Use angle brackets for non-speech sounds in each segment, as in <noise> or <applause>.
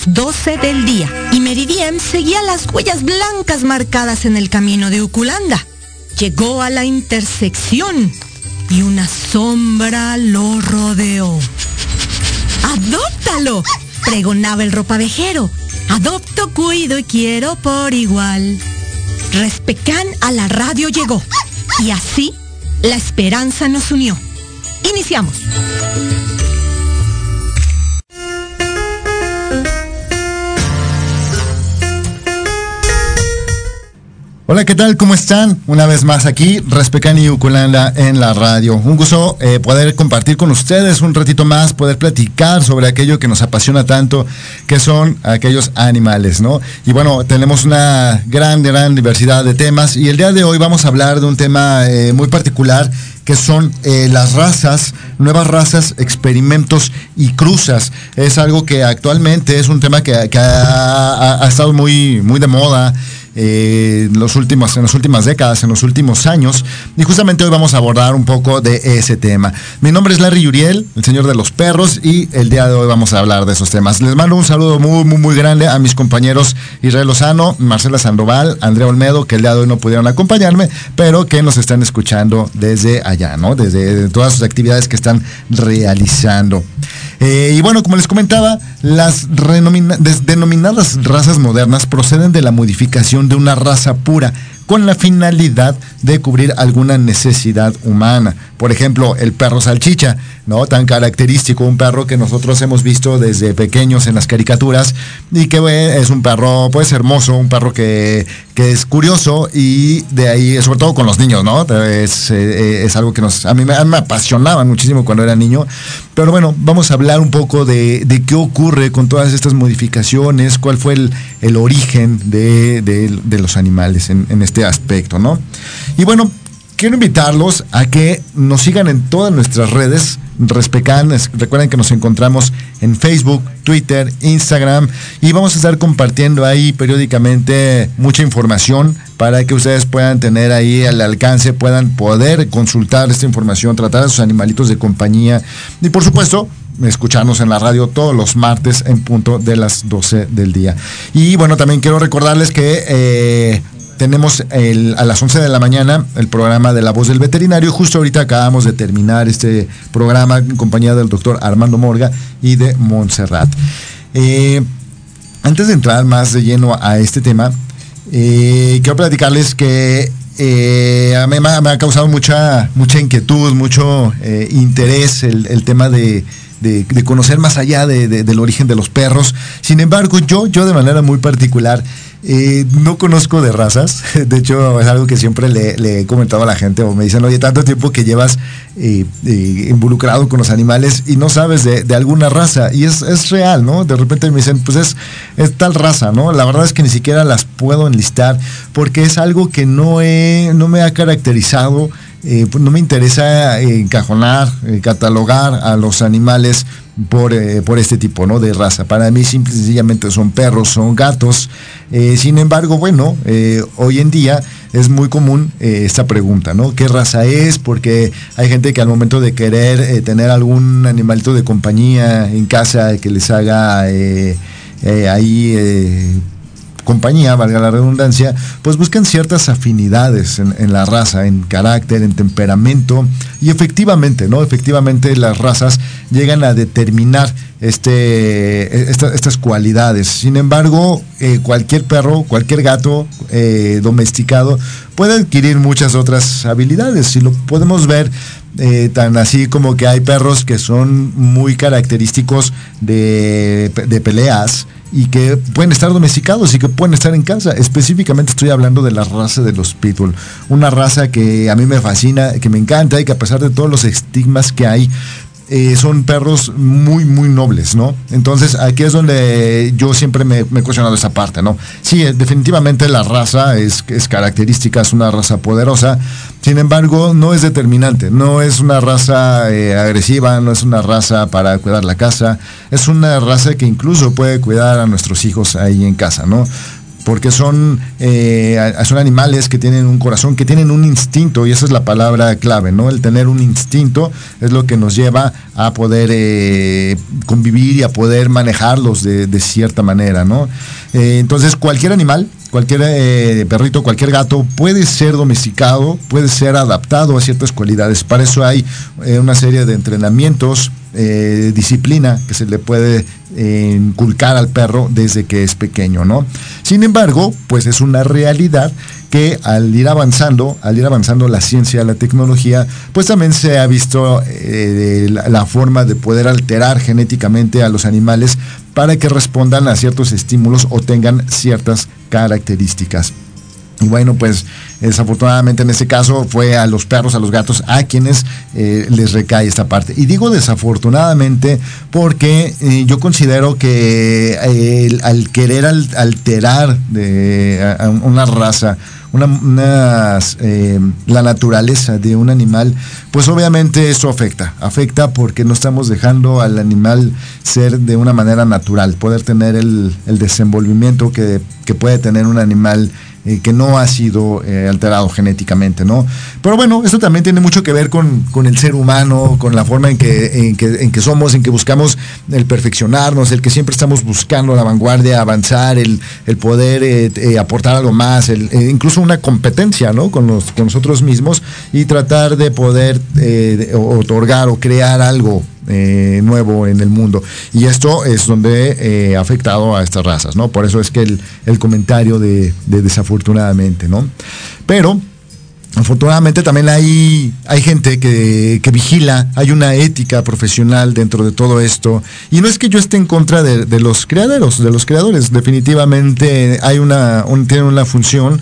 Las 12 del día y Meridiem seguía las huellas blancas marcadas en el camino de Uculanda. Llegó a la intersección y una sombra lo rodeó. ¡Adóptalo! pregonaba el ropavejero. Adopto, cuido y quiero por igual. Respecán a la radio llegó y así la esperanza nos unió. Iniciamos. Hola, ¿qué tal? ¿Cómo están? Una vez más aquí, Respecan y Ukulanda en la radio. Un gusto eh, poder compartir con ustedes un ratito más, poder platicar sobre aquello que nos apasiona tanto, que son aquellos animales, ¿no? Y bueno, tenemos una gran, gran diversidad de temas y el día de hoy vamos a hablar de un tema eh, muy particular que son eh, las razas, nuevas razas, experimentos y cruzas. Es algo que actualmente es un tema que, ha- ha estado muy, muy de moda eh, los últimos, en las últimas décadas, en los últimos años. Y justamente hoy vamos a abordar un poco de ese tema. Mi nombre es Larry Yuriel, el señor de los perros, y el día de hoy vamos a hablar de esos temas. Les mando un saludo muy, muy, muy grande a mis compañeros Israel Lozano, Marcela Sandoval, Andrea Olmedo, que el día de hoy no pudieron acompañarme, pero que nos están escuchando desde allá, ¿no? Desde todas sus actividades que están realizando. Eh, y bueno, como les comentaba, las denominadas razas modernas proceden de la modificación de una raza pura con la finalidad de cubrir alguna necesidad humana. Por ejemplo, el perro salchicha, ¿no? Tan característico, un perro que nosotros hemos visto desde pequeños en las caricaturas y que es un perro, pues, hermoso, un perro que, que es curioso y de ahí, sobre todo con los niños, ¿no? Es, eh, es algo que nos, a mí me, apasionaba muchísimo cuando era niño. Pero bueno, vamos a hablar un poco de, de qué ocurre con todas estas modificaciones, cuál fue el, el origen de, de- de los animales en, en este aspecto, ¿no? Y bueno, quiero invitarlos a que nos sigan en todas nuestras redes. Recuerden que nos encontramos en Facebook, Twitter, Instagram y vamos a estar compartiendo ahí periódicamente mucha información para que ustedes puedan tener ahí al alcance, puedan poder consultar esta información, tratar a sus animalitos de compañía y por supuesto escucharnos en la radio todos los martes en punto de las 12 del día. Y bueno, también quiero recordarles que eh, tenemos el- a las 11 de la mañana el programa de La Voz del Veterinario. Justo ahorita acabamos de terminar este programa en compañía del doctor Armando Morga y de Montserrat. Eh, antes de entrar más de lleno a este tema, eh, quiero platicarles que eh, me ha, me ha causado mucha, mucha inquietud, mucho eh, interés el tema de, de- conocer más allá de- de- del origen de los perros. Sin embargo, yo, yo de manera muy particular, eh, no conozco de razas. <laughs> De hecho, es algo que siempre le, he comentado a la gente o me dicen, oye, tanto tiempo que llevas eh, eh, involucrado con los animales y no sabes de, de alguna raza. Y es, es real, ¿no? De repente me dicen, pues es, es tal raza, ¿no? La verdad es que ni siquiera las puedo enlistar porque es algo que no, he, no me ha caracterizado. Eh, pues no me interesa eh, encajonar, eh, catalogar a los animales por, por este tipo ¿no? de raza. Para mí simple y sencillamente son perros, son gatos. Sin embargo, bueno, hoy en día es muy común esta pregunta, ¿no? ¿Qué raza es? Porque hay gente que al momento de querer tener algún animalito de compañía en casa que les haga ahí... compañía, valga la redundancia, pues buscan ciertas afinidades en, en la raza, en carácter, en temperamento, y efectivamente, ¿no? Efectivamente las razas llegan a determinar este, estas cualidades. Sin embargo, eh, cualquier perro, cualquier gato eh, domesticado puede adquirir muchas otras habilidades. Si lo podemos ver eh, tan así como que hay perros que son muy característicos de, de peleas y que pueden estar domesticados y que pueden estar en casa. Específicamente estoy hablando de la raza de los pitbull, una raza que a mí me fascina, que me encanta y que a pesar de todos los estigmas que hay, eh, son perros muy, muy nobles, ¿no? Entonces aquí es donde yo siempre me, he cuestionado esa parte, ¿no? Sí, eh, definitivamente la raza es, es característica, es una raza poderosa, sin embargo no es determinante, no es una raza eh, agresiva, no es una raza para cuidar la casa, es una raza que incluso puede cuidar a nuestros hijos ahí en casa, ¿no? Porque son, eh, son animales que tienen un corazón, que tienen un instinto, y esa es la palabra clave, ¿no? El tener un instinto es lo que nos lleva a poder eh, convivir y a poder manejarlos de, cierta manera, ¿no? Eh, entonces, cualquier animal, cualquier perrito, cualquier gato puede ser domesticado, puede ser adaptado a ciertas cualidades. Para eso hay una serie de entrenamientos, disciplina que se le puede inculcar al perro desde que es pequeño, ¿no? Sin embargo, pues es una realidad que al ir avanzando, al ir avanzando la ciencia, la tecnología, pues también se ha visto eh, la, forma de poder alterar genéticamente a los animales para que respondan a ciertos estímulos o tengan ciertas características. Y bueno, pues desafortunadamente en ese caso fue a los perros, a los gatos, a quienes eh, les recae esta parte. Y digo desafortunadamente porque eh, yo considero que eh, al querer alterar de, una raza, una, la naturaleza de un animal, pues obviamente eso afecta. Afecta porque no estamos dejando al animal ser de una manera natural, poder tener el, desenvolvimiento que, que puede tener un animal eh, que no ha sido eh, alterado genéticamente, ¿no? Pero bueno, esto también tiene mucho que ver con, el ser humano, con la forma en que, en que, somos, en que buscamos el perfeccionarnos, el que siempre estamos buscando la vanguardia, avanzar, el, poder eh, aportar algo más, incluso una competencia, ¿no? Con, los, con nosotros mismos y tratar de poder otorgar o crear algo eh, nuevo en el mundo. Y esto es donde eh, ha afectado a estas razas, ¿no? Por eso es que el, comentario de, desafortunadamente, ¿no? Pero afortunadamente también hay, hay gente que, vigila, hay una ética profesional dentro de todo esto. Y no es que yo esté en contra de, los creadores, de los creadores, definitivamente hay una, tienen una función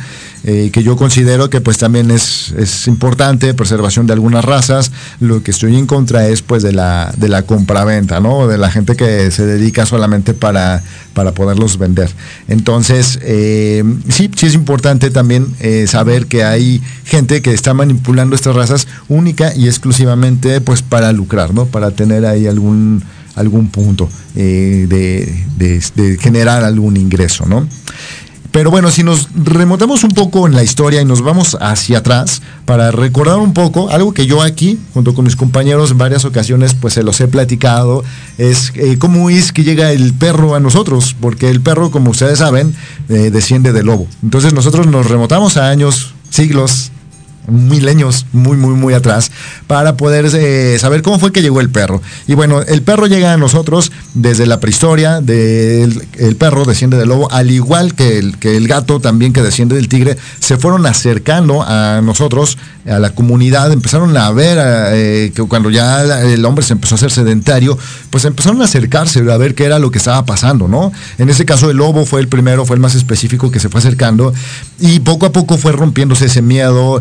eh, que yo considero que pues también es, es, importante, preservación de algunas razas. Lo que estoy en contra es pues de la, de la compraventa, ¿no? De la gente que se dedica solamente para, para poderlos vender. Entonces, eh, sí, sí es importante también eh, saber que hay gente que está manipulando estas razas única y exclusivamente pues para lucrar, ¿no? Para tener ahí algún algún punto de, de, de, generar algún ingreso, ¿no? Pero bueno, si nos remontamos un poco en la historia y nos vamos hacia atrás para recordar un poco, algo que yo aquí, junto con mis compañeros en varias ocasiones, pues se los he platicado, es eh, cómo es que llega el perro a nosotros, porque el perro, como ustedes saben, eh, desciende del lobo. Entonces nosotros nos remotamos a años, siglos, milenios muy, muy, muy atrás, para poder eh, saber cómo fue que llegó el perro. Y bueno, el perro llega a nosotros desde la prehistoria, del, el perro desciende del lobo, al igual que el, que el gato también que desciende del tigre, se fueron acercando a nosotros, a la comunidad, empezaron a ver eh, que cuando ya el hombre se empezó a hacer sedentario, pues empezaron a acercarse a ver qué era lo que estaba pasando, ¿no? En ese caso el lobo fue el primero, fue el más específico que se fue acercando y poco a poco fue rompiéndose ese miedo.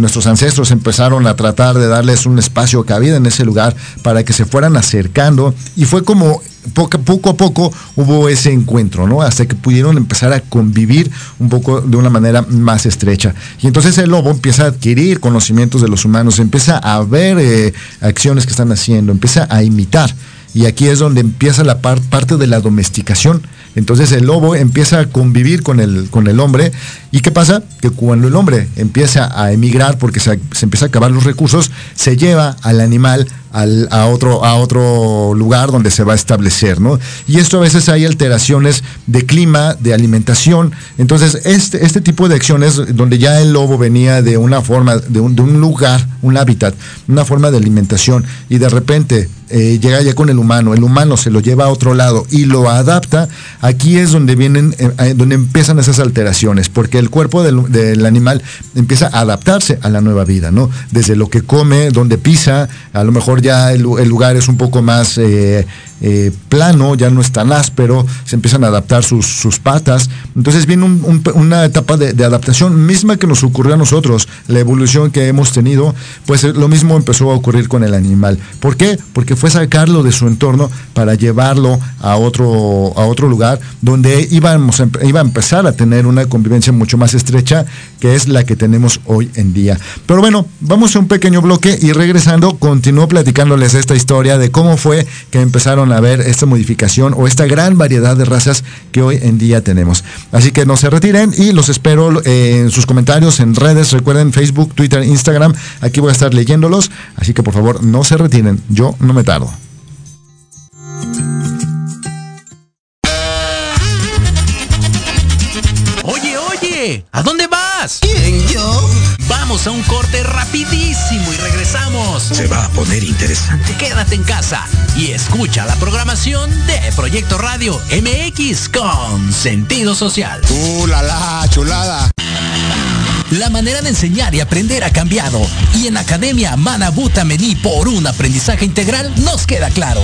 Nuestros ancestros empezaron a tratar de darles un espacio cabida en ese lugar para que se fueran acercando y fue como poco, poco, a poco hubo ese encuentro, ¿no? Hasta que pudieron empezar a convivir un poco de una manera más estrecha. Y entonces el lobo empieza a adquirir conocimientos de los humanos, empieza a ver eh, acciones que están haciendo, empieza a imitar. Y aquí es donde empieza la parte de la domesticación Entonces el lobo empieza a convivir con el, con el hombre. ¿Y qué pasa? Que cuando el hombre empieza a emigrar porque se, se empieza a acabar los recursos, se lleva al animal a, otro, a otro lugar donde se va a establecer, ¿no? Y esto a veces hay alteraciones de clima, de alimentación. Entonces, este, este tipo de acciones, donde ya el lobo venía de una forma, de un, de un lugar, un hábitat, una forma de alimentación, y de repente eh, llega ya con el humano, el humano se lo lleva a otro lado y lo adapta, aquí es donde vienen, eh, eh, donde empiezan esas alteraciones, porque el cuerpo del, animal empieza a adaptarse a la nueva vida, ¿no? Desde lo que come, donde pisa, a lo mejor ya el, lugar es un poco más eh, plano, ya no es tan áspero, se empiezan a adaptar sus, patas. Entonces viene una etapa de, adaptación misma que nos ocurrió a nosotros, la evolución que hemos tenido, pues lo mismo empezó a ocurrir con el animal. ¿Por qué? Porque fue sacarlo de su entorno para llevarlo a otro, a otro lugar donde íbamos, iba a empezar a tener una convivencia mucho más estrecha que es la que tenemos hoy en día. Pero bueno, vamos a un pequeño bloque y regresando continúo platicándoles esta historia de cómo fue que empezaron a ver esta modificación o esta gran variedad de razas que hoy en día tenemos. Así que no se retiren y los espero eh, en sus comentarios en redes, recuerden Facebook, Twitter, Instagram, aquí voy a estar leyéndolos, así que por favor no se retiren, yo no me tardo. ¿A dónde vas? ¿Quién, yo? Vamos a un corte rapidísimo y regresamos. Se va a poner interesante. Quédate en casa y escucha la programación de Proyecto Radio MX con sentido social. ¡Uh, la, la chulada! La manera de enseñar y aprender ha cambiado y en Academia Manabuta Mení por un aprendizaje integral nos queda claro.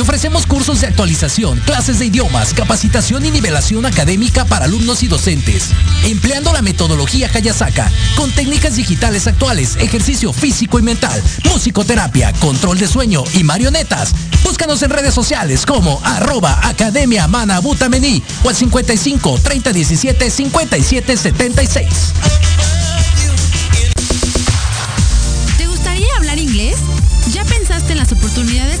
Te ofrecemos cursos de actualización, clases de idiomas, capacitación y nivelación académica para alumnos y docentes, empleando la metodología Hayasaka con técnicas digitales actuales, ejercicio físico y mental, musicoterapia, control de sueño y marionetas. Búscanos en redes sociales como arroba Academia Manabuta Mení o al 55 30 17 57 76. ¿Ya pensaste en las oportunidades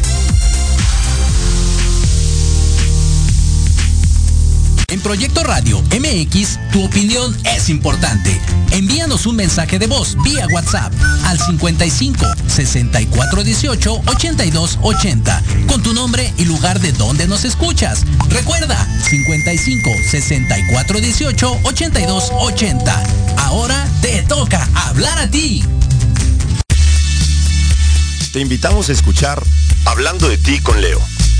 En Proyecto Radio MX, tu opinión es importante. Envíanos un mensaje de voz vía WhatsApp al 55 64 18 82 80 con tu nombre y lugar de donde nos escuchas. Recuerda 55 64 18 82 80. Ahora te toca hablar a ti. Te invitamos a escuchar Hablando de ti con Leo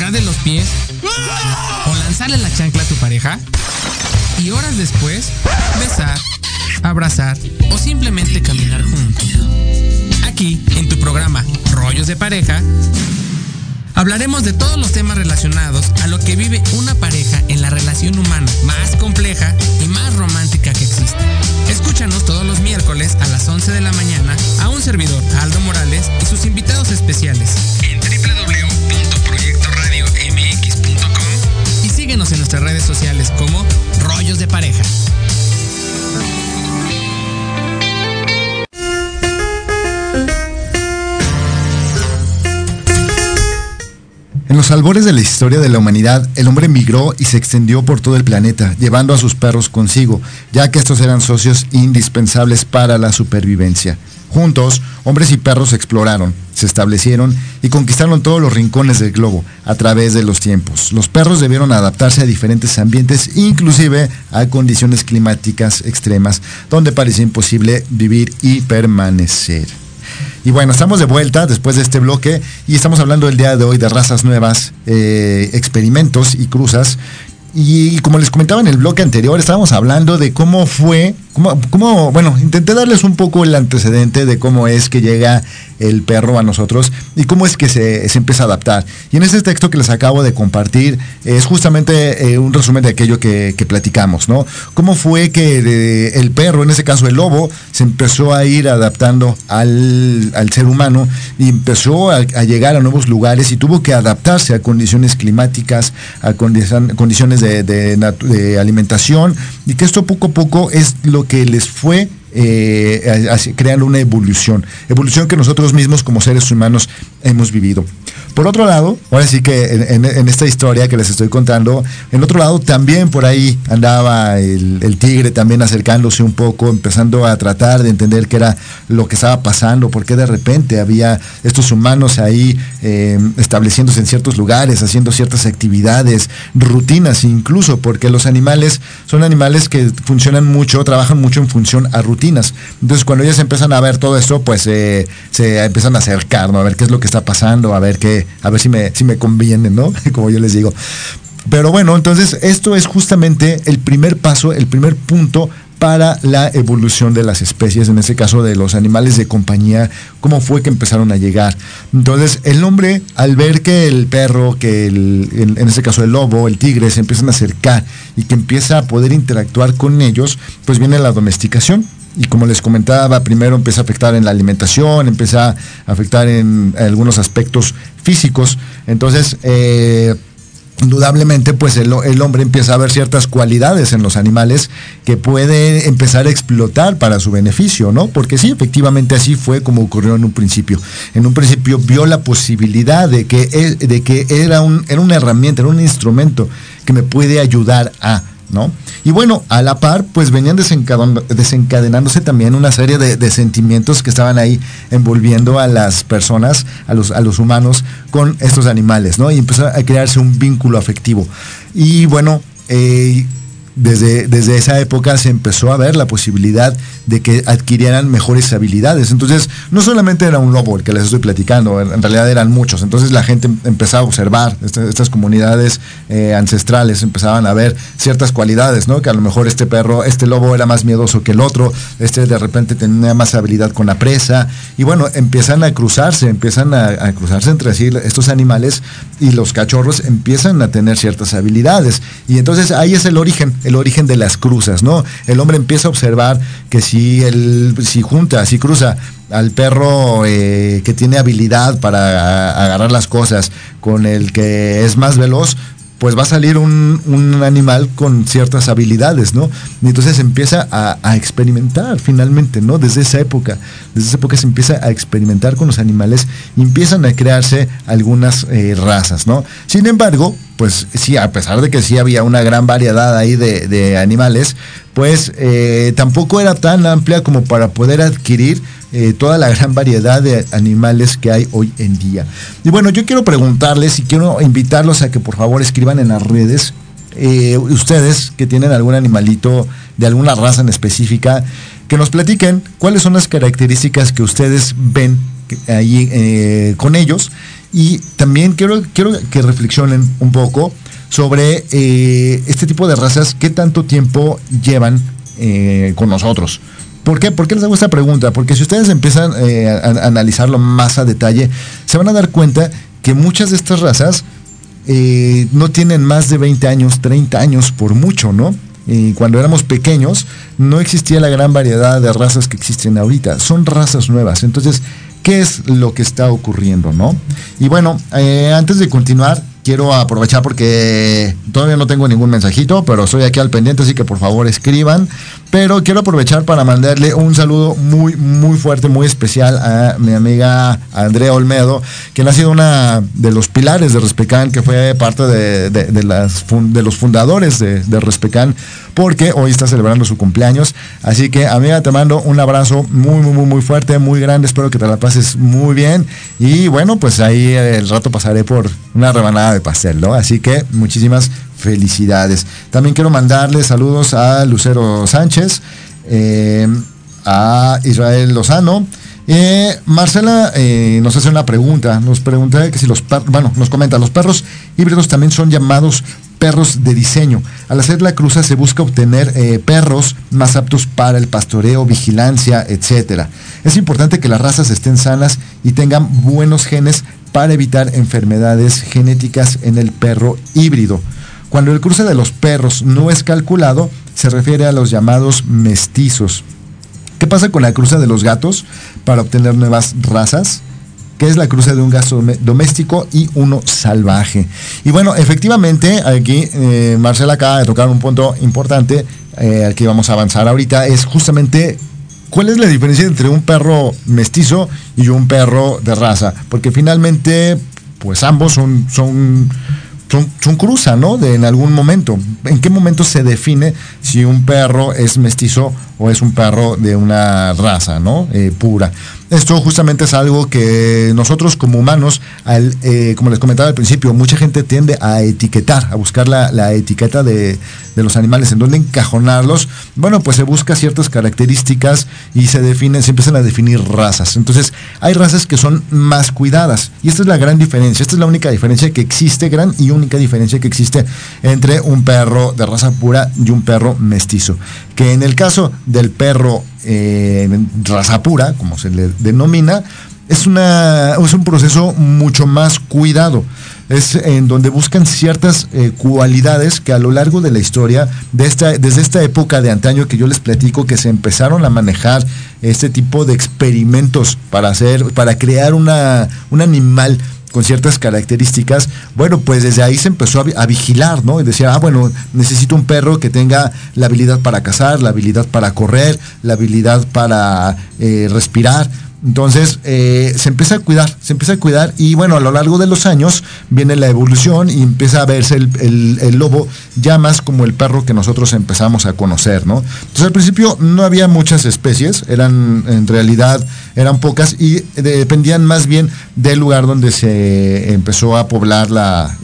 colgar de los pies o lanzarle la chancla a tu pareja? Y horas después, besar, abrazar o simplemente caminar juntos. Aquí, en tu programa Rollos de Pareja, hablaremos de todos los temas relacionados a lo que vive una pareja en la relación humana más compleja y más romántica que existe. Escúchanos todos los miércoles a las 11 de la mañana a un servidor, Aldo Morales, y sus invitados especiales en síguenos en nuestras redes sociales como Rollos de Pareja. En los albores de la historia de la humanidad, el hombre migró y se extendió por todo el planeta, llevando a sus perros consigo, ya que estos eran socios indispensables para la supervivencia. Juntos, hombres y perros exploraron, se establecieron y conquistaron todos los rincones del globo a través de los tiempos. Los perros debieron adaptarse a diferentes ambientes, inclusive a condiciones climáticas extremas, donde parecía imposible vivir y permanecer. Y bueno, estamos de vuelta después de este bloque y estamos hablando el día de hoy de razas nuevas, eh, experimentos y cruzas. Y como les comentaba en el bloque anterior, estábamos hablando de cómo fue, cómo, bueno, intenté darles un poco el antecedente de cómo es que llega el perro a nosotros y cómo es que se, se empieza a adaptar. Y en este texto que les acabo de compartir es justamente eh, un resumen de aquello que, platicamos, ¿no? Cómo fue que el perro, en este caso el lobo, se empezó a ir adaptando al, al ser humano y empezó a, llegar a nuevos lugares y tuvo que adaptarse a condiciones climáticas, a condicion, condiciones de, de, de alimentación y que esto poco a poco es lo que les fue eh, creando una evolución, evolución que nosotros mismos como seres humanos hemos vivido. Por otro lado, ahora sí que en, esta historia que les estoy contando, en otro lado también por ahí andaba el, tigre también acercándose un poco, empezando a tratar de entender qué era lo que estaba pasando, porque de repente había estos humanos ahí eh, estableciéndose en ciertos lugares, haciendo ciertas actividades, rutinas incluso, porque los animales son animales que funcionan mucho, trabajan mucho en función a rutinas. Entonces cuando ellos empiezan a ver todo esto, pues eh, se empiezan a acercar, ¿no? a ver qué es lo que está pasando, a ver qué a ver si me, si me conviene, ¿no? <laughs> Como yo les digo. Pero bueno, entonces esto es justamente el primer paso, el primer punto para la evolución de las especies, en este caso de los animales de compañía, cómo fue que empezaron a llegar. Entonces, el hombre, al ver que el perro, que el, en, este caso el lobo, el tigre, se empiezan a acercar y que empieza a poder interactuar con ellos, pues viene la domesticación, y como les comentaba, primero empieza a afectar en la alimentación, empieza a afectar en, algunos aspectos físicos. Entonces, eh, indudablemente, pues el, el, hombre empieza a ver ciertas cualidades en los animales que puede empezar a explotar para su beneficio, ¿no? Porque sí, efectivamente así fue como ocurrió en un principio. En un principio vio la posibilidad de que, de que era, un, era una herramienta, era un instrumento que me puede ayudar a Y bueno, a la par, pues venían desencadenándose también una serie de, de, sentimientos que estaban ahí envolviendo a las personas, a los, a los humanos, con estos animales, ¿no? Y empezó a crearse un vínculo afectivo. Y bueno, eh, desde, desde, esa época se empezó a ver la posibilidad de que adquirieran mejores habilidades. Entonces, no solamente era un lobo el que les estoy platicando, en realidad eran muchos. Entonces la gente empezaba a observar este, estas comunidades eh, ancestrales, empezaban a ver ciertas cualidades, ¿no? Que a lo mejor este perro, este lobo era más miedoso que el otro, este de repente tenía más habilidad con la presa. Y bueno, empiezan a cruzarse, empiezan a, cruzarse entre sí estos animales y los cachorros empiezan a tener ciertas habilidades. Y entonces ahí es el origen el origen de las cruzas, ¿no? El hombre empieza a observar que si él, si junta, si cruza al perro eh, que tiene habilidad para agarrar las cosas con el que es más veloz, pues va a salir un, un, animal con ciertas habilidades, ¿no? Y entonces empieza a, experimentar finalmente, ¿no? Desde esa época, desde esa época se empieza a experimentar con los animales y empiezan a crearse algunas eh, razas, ¿no? Sin embargo, pues sí, a pesar de que sí había una gran variedad ahí de, de animales, pues eh, tampoco era tan amplia como para poder adquirir eh, toda la gran variedad de animales que hay hoy en día. Y bueno, yo quiero preguntarles y quiero invitarlos a que por favor escriban en las redes, eh, ustedes que tienen algún animalito de alguna raza en específica, que nos platiquen cuáles son las características que ustedes ven ahí eh, con ellos. Y también quiero, quiero que reflexionen un poco sobre este tipo de razas, qué tanto tiempo llevan con nosotros. ¿Por qué? ¿Por qué les hago esta pregunta? Porque si ustedes empiezan eh, a, analizarlo más a detalle, se van a dar cuenta que muchas de estas razas eh, no tienen más de 20 años, 30 años por mucho, ¿no? Y cuando éramos pequeños no existía la gran variedad de razas que existen ahorita. Son razas nuevas. Entonces, ¿qué es lo que está ocurriendo, no? Y bueno, eh, antes de continuar, quiero aprovechar porque todavía no tengo ningún mensajito, pero estoy aquí al pendiente, así que por favor escriban. Pero quiero aprovechar para mandarle un saludo muy, muy fuerte, muy especial a mi amiga Andrea Olmedo, quien ha sido una de los pilares de Respecan, que fue parte de, los fundadores de, de Respecan, porque hoy está celebrando su cumpleaños. Así que, amiga, te mando un abrazo muy, muy, muy, muy fuerte, muy grande. Espero que te la pases muy bien. Y bueno, pues ahí el rato pasaré por una rebanada de pastel, ¿no? Así que muchísimas felicidades. También quiero mandarle saludos a Lucero Sánchez, eh, a Israel Lozano. Eh, Marcela eh, nos hace una pregunta, nos pregunta que si los bueno, nos comenta, los perros híbridos también son llamados perros de diseño. Al hacer la cruza se busca obtener perros más aptos para el pastoreo, vigilancia, etc. Es importante que las razas estén sanas y tengan buenos genes para evitar enfermedades genéticas en el perro híbrido. Cuando el cruce de los perros no es calculado, se refiere a los llamados mestizos. ¿Qué pasa con la cruza de los gatos para obtener nuevas razas? que es la cruza de un gato doméstico y uno salvaje. Y bueno, efectivamente, aquí eh, Marcela acaba de tocar un punto importante eh, al que vamos a avanzar ahorita, es justamente cuál es la diferencia entre un perro mestizo y un perro de raza, porque finalmente, pues ambos son, son son, cruza, ¿no? De en algún momento. ¿En qué momento se define si un perro es mestizo o es un perro de una raza, ¿no? Eh, pura. Esto justamente es algo que nosotros como humanos, al, eh, como les comentaba al principio, mucha gente tiende a etiquetar, a buscar la, etiqueta de, los animales, en donde encajonarlos. Bueno, pues se busca ciertas características y se definen, se empiezan a definir razas. Entonces, hay razas que son más cuidadas. Y esta es la gran diferencia. Esta es la única diferencia que existe, gran y única diferencia que existe entre un perro de raza pura y un perro mestizo. Que en el caso del perro eh, raza pura, como se le denomina, es, una, es un proceso mucho más cuidado. Es en donde buscan ciertas eh, cualidades que a lo largo de la historia, de esta, desde esta época de antaño que yo les platico, que se empezaron a manejar este tipo de experimentos para hacer, para crear una, un animal con ciertas características, bueno, pues desde ahí se empezó a, vigilar, ¿no? Y decía, ah, bueno, necesito un perro que tenga la habilidad para cazar, la habilidad para correr, la habilidad para eh, respirar. Entonces eh, se empieza a cuidar, se empieza a cuidar y bueno, a lo largo de los años viene la evolución y empieza a verse el, lobo ya más como el perro que nosotros empezamos a conocer, ¿no? Entonces al principio no había muchas especies, eran en realidad eran pocas y dependían más bien del lugar donde se empezó a poblar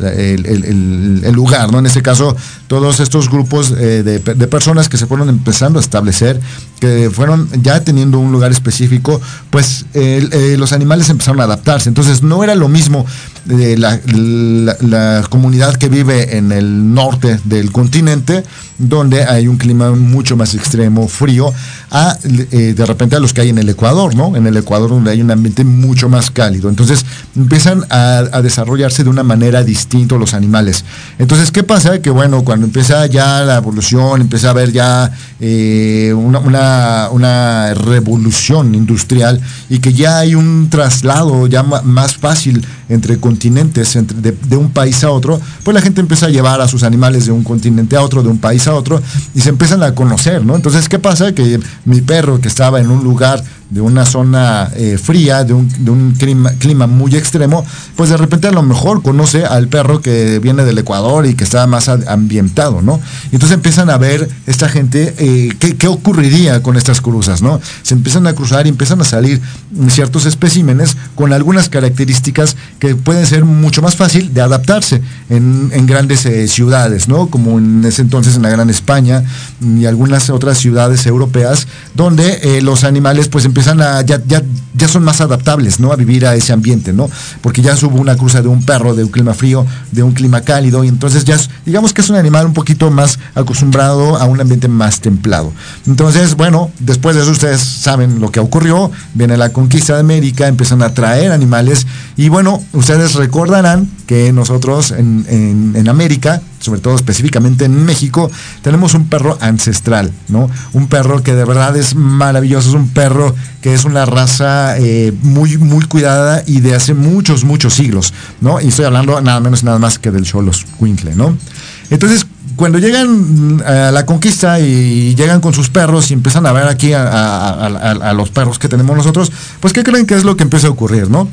el, lugar, ¿no? En este caso, todos estos grupos eh, de, personas que se fueron empezando a establecer, que fueron ya teniendo un lugar específico, pues eh, los animales empezaron a adaptarse. Entonces no era lo mismo de la, comunidad que vive en el norte del continente, donde hay un clima mucho más extremo, frío, a eh, de repente a los que hay en el Ecuador, ¿no? En el Ecuador donde hay un ambiente mucho más cálido. Entonces empiezan a, desarrollarse de una manera distinta los animales. Entonces, ¿qué pasa? Que bueno, cuando empieza ya la evolución, empieza a haber ya eh, una, una, revolución industrial y que ya hay un traslado ya más fácil entre continentes, de, un país a otro, pues la gente empieza a llevar a sus animales de un continente a otro, de un país a otro, y se empiezan a conocer, ¿no? Entonces, ¿qué pasa? Que mi perro que estaba en un lugar de una zona eh, fría, de un, clima, muy extremo, pues de repente a lo mejor conoce al perro que viene del Ecuador y que está más ambientado, ¿no? entonces empiezan a ver esta gente eh, ¿qué, ocurriría con estas cruzas, ¿no? Se empiezan a cruzar y empiezan a salir ciertos especímenes con algunas características que pueden ser mucho más fácil de adaptarse en, grandes eh, ciudades, ¿no? Como en ese entonces en la Gran España y algunas otras ciudades europeas, donde los animales pues empiezan a, ya, ya, ya son más adaptables, ¿no? A vivir a ese ambiente, ¿no? Porque ya subo una cruza de un perro, de un clima frío, de un clima cálido, y entonces ya, digamos que es un animal un poquito más acostumbrado a un ambiente más templado. Entonces, bueno, después de eso ustedes saben lo que ocurrió, viene la conquista de América, empiezan a traer animales, y bueno, ustedes recordarán que nosotros en, en, en América sobre todo específicamente en México, tenemos un perro ancestral, ¿no? Un perro que de verdad es maravilloso, es un perro que es una raza eh, muy, muy cuidada y de hace muchos, muchos siglos, ¿no? Y estoy hablando nada menos y nada más que del Cholos Quintle, ¿no? Entonces, cuando llegan a la conquista y llegan con sus perros y empiezan a ver aquí a los perros que tenemos nosotros, pues ¿qué creen que es lo que empieza a ocurrir, no?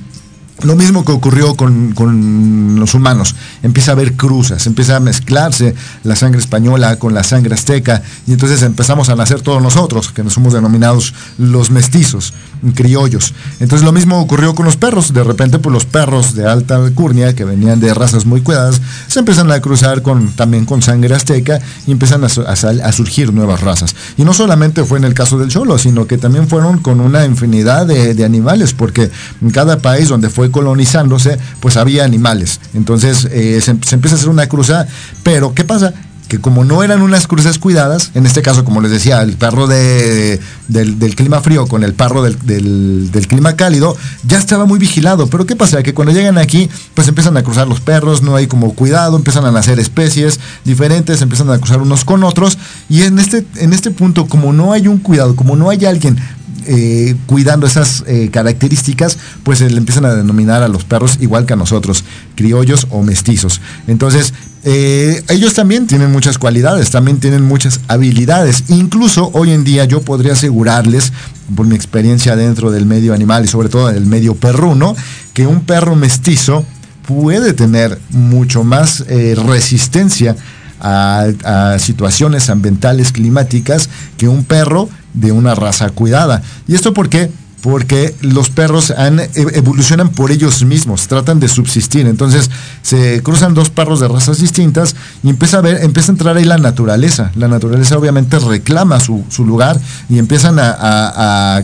Lo mismo que ocurrió con, con los humanos. Empieza a haber cruzas, empieza a mezclarse la sangre española con la sangre azteca y entonces empezamos a nacer todos nosotros, que nos somos denominados los mestizos, criollos. Entonces lo mismo ocurrió con los perros. De repente, pues los perros de alta alcurnia, que venían de razas muy cuidadas, se empiezan a cruzar con, también con sangre azteca y empiezan a, a a surgir nuevas razas. Y no solamente fue en el caso del cholo, sino que también fueron con una infinidad de, animales, porque en cada país donde fue colonizándose, pues había animales. Entonces eh, se, se empieza a hacer una cruza, pero ¿qué pasa? Que como no eran unas cruces cuidadas, en este caso, como les decía, el perro de, del, clima frío con el perro del, del- del clima cálido, ya estaba muy vigilado. Pero ¿qué pasa? Que cuando llegan aquí, pues empiezan a cruzar los perros, no hay como cuidado, empiezan a nacer especies diferentes, empiezan a cruzar unos con otros, y en este, en este punto, como no hay un cuidado, como no hay alguien eh, cuidando esas eh, características, pues le empiezan a denominar a los perros igual que a nosotros, criollos o mestizos. Entonces, eh, ellos también tienen muchas cualidades, también tienen muchas habilidades. Incluso hoy en día yo podría asegurarles, por mi experiencia dentro del medio animal y sobre todo del medio perruno, que un perro mestizo puede tener mucho más resistencia a, situaciones ambientales climáticas que un perro de una raza cuidada. ¿Y esto por qué? Porque los perros e- evolucionan por ellos mismos, tratan de subsistir. Entonces se cruzan dos perros de razas distintas y empieza a ver, empieza a entrar ahí la naturaleza. La naturaleza obviamente reclama su, su lugar y empiezan a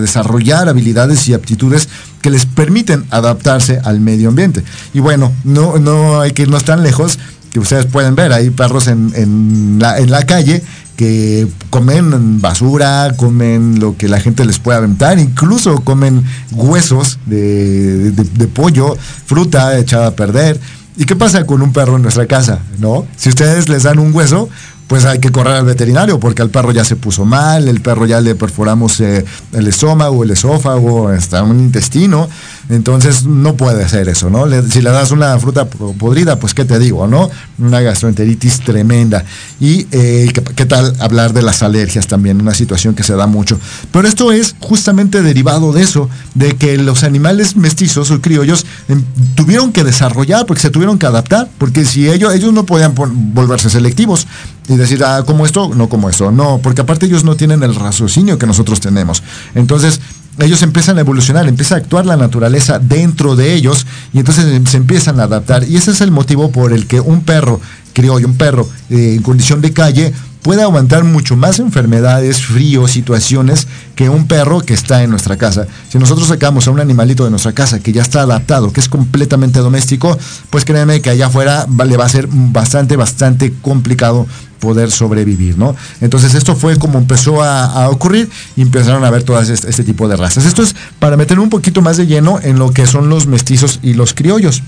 desarrollar habilidades y aptitudes que les permiten adaptarse al medio ambiente. Y bueno, no, no hay que irnos tan lejos que ustedes pueden ver, hay perros en, en la, en la calle que comen basura, comen lo que la gente les puede aventar, incluso comen huesos de, de- pollo, fruta echada a perder. ¿Y qué pasa con un perro en nuestra casa? ¿No? Si ustedes les dan un hueso, pues hay que correr al veterinario porque al perro ya se puso mal, el perro ya le perforamos eh, el estómago, el esófago, hasta un intestino, entonces no puede hacer eso, ¿no? Si le das una fruta po- podrida, pues qué te digo, ¿no? Una gastroenteritis tremenda. Y eh, ¿qué, tal hablar de las alergias también, una situación que se da mucho. Pero esto es justamente derivado de eso, de que los animales mestizos o criollos em, tuvieron que desarrollar, porque se tuvieron que adaptar, porque si ellos, ellos no podían volverse selectivos y decir, ah, como esto, no como esto, no, porque aparte ellos no tienen el raciocinio que nosotros tenemos. Entonces, ellos empiezan a evolucionar, empieza a actuar la naturaleza dentro de ellos y entonces em- se empiezan a adaptar. Y ese es el motivo por el que un perro criollo, un perro eh, en condición de calle, puede aguantar mucho más enfermedades, fríos, situaciones que un perro que está en nuestra casa. Si nosotros sacamos a un animalito de nuestra casa que ya está adaptado, que es completamente doméstico, pues créanme que allá afuera le va a ser bastante, bastante complicado poder sobrevivir, ¿no? Entonces esto fue como empezó a, a ocurrir y empezaron a ver todas este, este tipo de razas. Esto es para meter un poquito más de lleno en lo que son los mestizos y los criollos.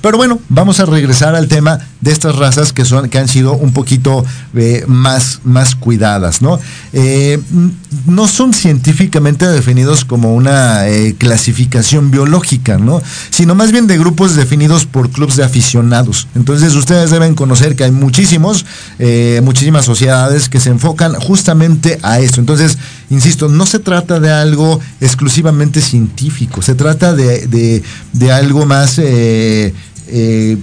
Pero bueno, vamos a regresar al tema de estas razas que son que han sido un poquito eh, más, más cuidadas, ¿no? Eh, n- no son científicamente definidos como una eh, clasificación biológica, ¿no? Sino más bien de grupos definidos por clubes de aficionados. Entonces ustedes deben conocer que hay muchísimos, muchísimas sociedades que se enfocan justamente a esto. Entonces, insisto, no se trata de algo exclusivamente científico, se trata de, de- de algo más eh, eh,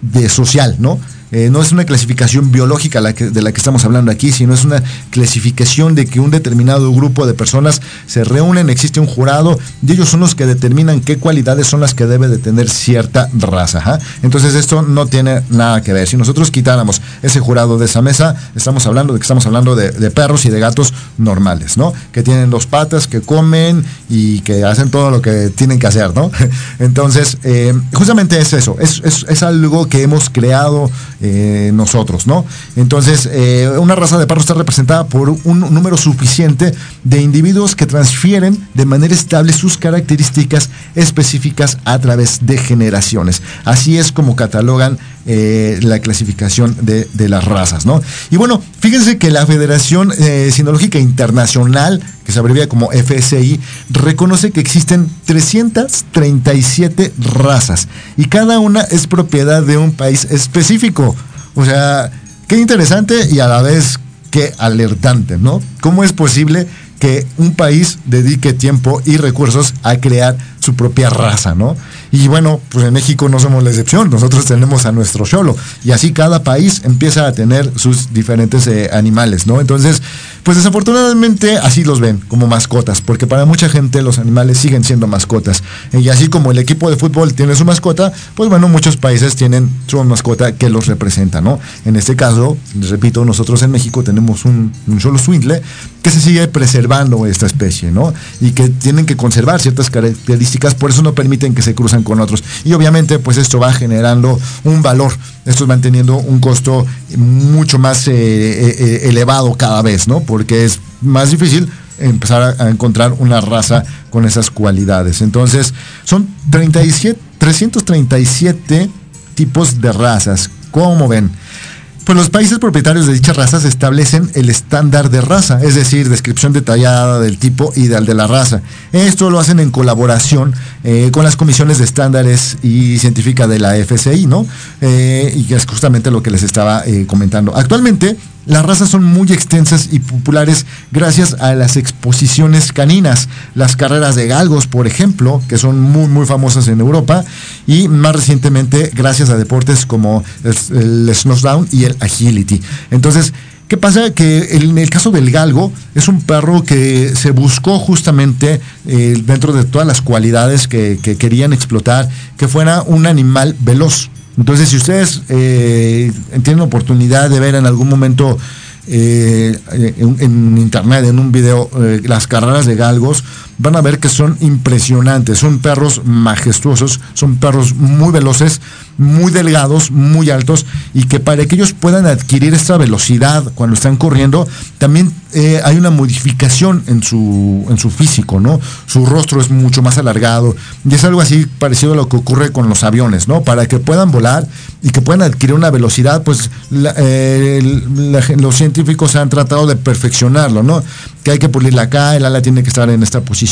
de social, ¿no? Eh, no es una clasificación biológica de la que estamos hablando aquí, sino es una clasificación de que un determinado grupo de personas se reúnen, existe un jurado y ellos son los que determinan qué cualidades son las que debe de tener cierta raza. ¿ajá? Entonces esto no tiene nada que ver. Si nosotros quitáramos ese jurado de esa mesa, estamos hablando de que estamos hablando de, perros y de gatos normales, ¿no? Que tienen dos patas, que comen y que hacen todo lo que tienen que hacer, ¿no? <laughs> Entonces, eh, justamente es eso, es, es- es algo que hemos creado eh, nosotros, ¿no? Entonces, eh, una raza de perro está representada por un número suficiente de individuos que transfieren de manera estable sus características específicas a través de generaciones. Así es como catalogan eh, la clasificación de, de, las razas, ¿no? Y bueno, fíjense que la Federación Sinológica Internacional, que se abrevia como FSI, reconoce que existen 337 razas y cada una es propiedad de un país específico. O sea, qué interesante y a la vez qué alertante, ¿no? ¿Cómo es posible que un país dedique tiempo y recursos a crear su propia raza, ¿no? Y bueno, pues en México no somos la excepción, nosotros tenemos a nuestro cholo y así cada país empieza a tener sus diferentes eh, animales, ¿no? Entonces, pues desafortunadamente así los ven como mascotas, porque para mucha gente los animales siguen siendo mascotas. Y así como el equipo de fútbol tiene su mascota, pues bueno, muchos países tienen su mascota que los representa, ¿no? En este caso, repito, nosotros en México tenemos un, un solo swindle que se sigue preservando esta especie, ¿no? Y que tienen que conservar ciertas características, por eso no permiten que se cruzan con otros. Y obviamente, pues esto va generando un valor, estos van teniendo un costo mucho más eh, eh, eh, elevado cada vez, ¿no? Porque es más difícil empezar a, encontrar una raza con esas cualidades. Entonces, son 37, 337 tipos de razas. ¿Cómo ven? Pues los países propietarios de dichas razas establecen el estándar de raza, es decir, descripción detallada del tipo ideal de la raza. Esto lo hacen en colaboración eh, con las comisiones de estándares y científica de la FCI, ¿no? Eh, y es justamente lo que les estaba eh, comentando. Actualmente, las razas son muy extensas y populares gracias a las exposiciones caninas, las carreras de galgos, por ejemplo, que son muy muy famosas en Europa, y más recientemente gracias a deportes como el, el Snowdown y el Agility. Entonces, ¿Qué pasa? Que en el caso del galgo es un perro que se buscó justamente eh, dentro de todas las cualidades que, que, querían explotar, que fuera un animal veloz. Entonces, si ustedes eh, tienen oportunidad de ver en algún momento eh, en, en, internet, en un video, eh, las carreras de galgos, van a ver que son impresionantes, son perros majestuosos, son perros muy veloces, muy delgados, muy altos, y que para que ellos puedan adquirir esta velocidad cuando están corriendo, también eh, hay una modificación en su, en su físico, ¿no? Su rostro es mucho más alargado, y es algo así parecido a lo que ocurre con los aviones, ¿no? Para que puedan volar y que puedan adquirir una velocidad, pues eh, los científicos han tratado de perfeccionarlo, ¿no? Que hay que pulirla acá, el ala tiene que estar en esta posición,